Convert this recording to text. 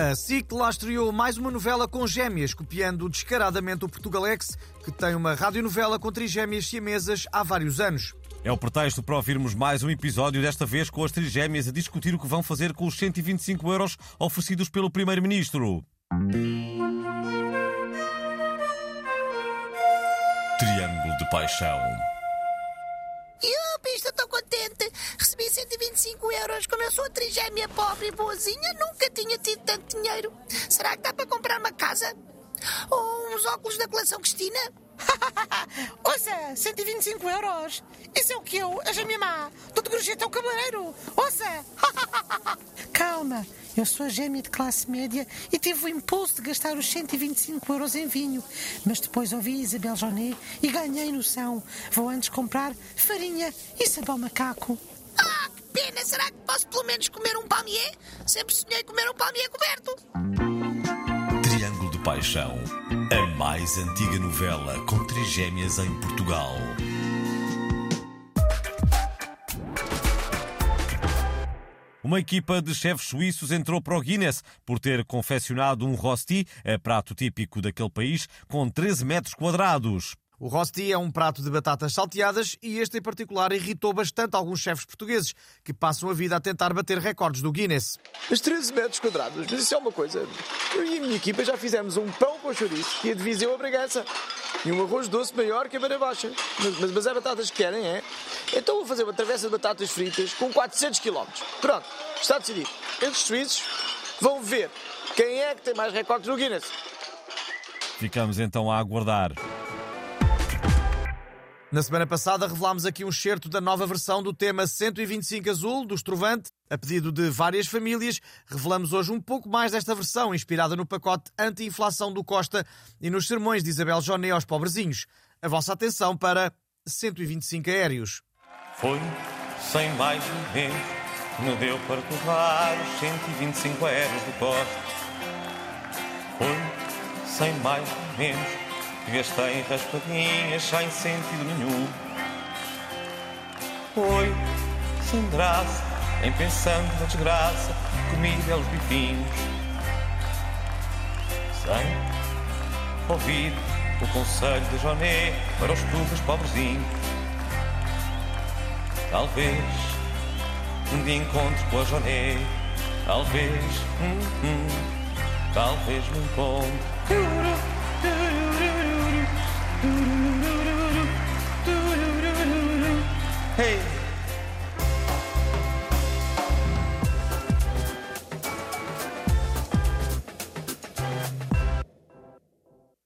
A SIC lá estreou mais uma novela com gêmeas, copiando descaradamente o Portugalex, que tem uma radionovela com trigêmeas siamesas há vários anos. É o pretexto para ouvirmos mais um episódio, desta vez com as trigêmeas a discutir o que vão fazer com os 125 euros oferecidos pelo Primeiro-Ministro. Triângulo de Paixão. Yupi, estou tão contente. Recebi 125 euros. Como eu sou a trigêmea pobre e boazinha, nunca tinha tido tanto dinheiro. Será que dá para comprar uma casa? Ou uns óculos da coleção Cristina? Ouça, 125 euros. Isso é o que eu, a gêmea má, do de gorjeta ao cabeleireiro. Ouça. Calma, eu sou a gêmea de classe média e tive o impulso de gastar os 125 euros em vinho. Mas depois ouvi Isabel Jonet e ganhei noção. Vou antes comprar farinha e sabão macaco. Pena. Será que posso pelo menos comer um palmier? Sempre sonhei comer um palmier coberto. Triângulo de Paixão. A mais antiga novela com trigêmeas em Portugal. Uma equipa de chefes suíços entrou para o Guinness por ter confeccionado um rosti, prato típico daquele país, com 13 metros quadrados. O rosti é um prato de batatas salteadas e este em particular irritou bastante alguns chefes portugueses que passam a vida a tentar bater recordes do Guinness. Os 13 metros quadrados, mas isso é uma coisa. Eu e a minha equipa já fizemos um pão com chouriço e a de Viseu a Bragança. E um arroz doce maior que a beira baixa. Mas, mas, mas é batatas que querem, é? Então vou fazer uma travessa de batatas fritas com 400 km. Pronto, está decidido. Estes suíços vão ver quem é que tem mais recordes no Guinness. Ficamos então a aguardar. Na semana passada revelámos aqui um excerto da nova versão do tema 125 Azul, do Estrovante. A pedido de várias famílias, revelamos hoje um pouco mais desta versão, inspirada no pacote anti-inflação do Costa e nos sermões de Isabel Joné aos pobrezinhos. A vossa atenção para 125 aéreos. Foi, sem mais nem menos, me deu para torrar os 125 aéreos do Costa. Foi, sem mais nem menos, Gastei raspadinhas sem sentido nenhum. Foi sem graça, em pensando na desgraça, comi belos bifinhos. Sem ouvir o conselho de Joné para os pobres pobrezinhos. Talvez um dia encontre com a Joné. Talvez, hum, hum, talvez me encontre.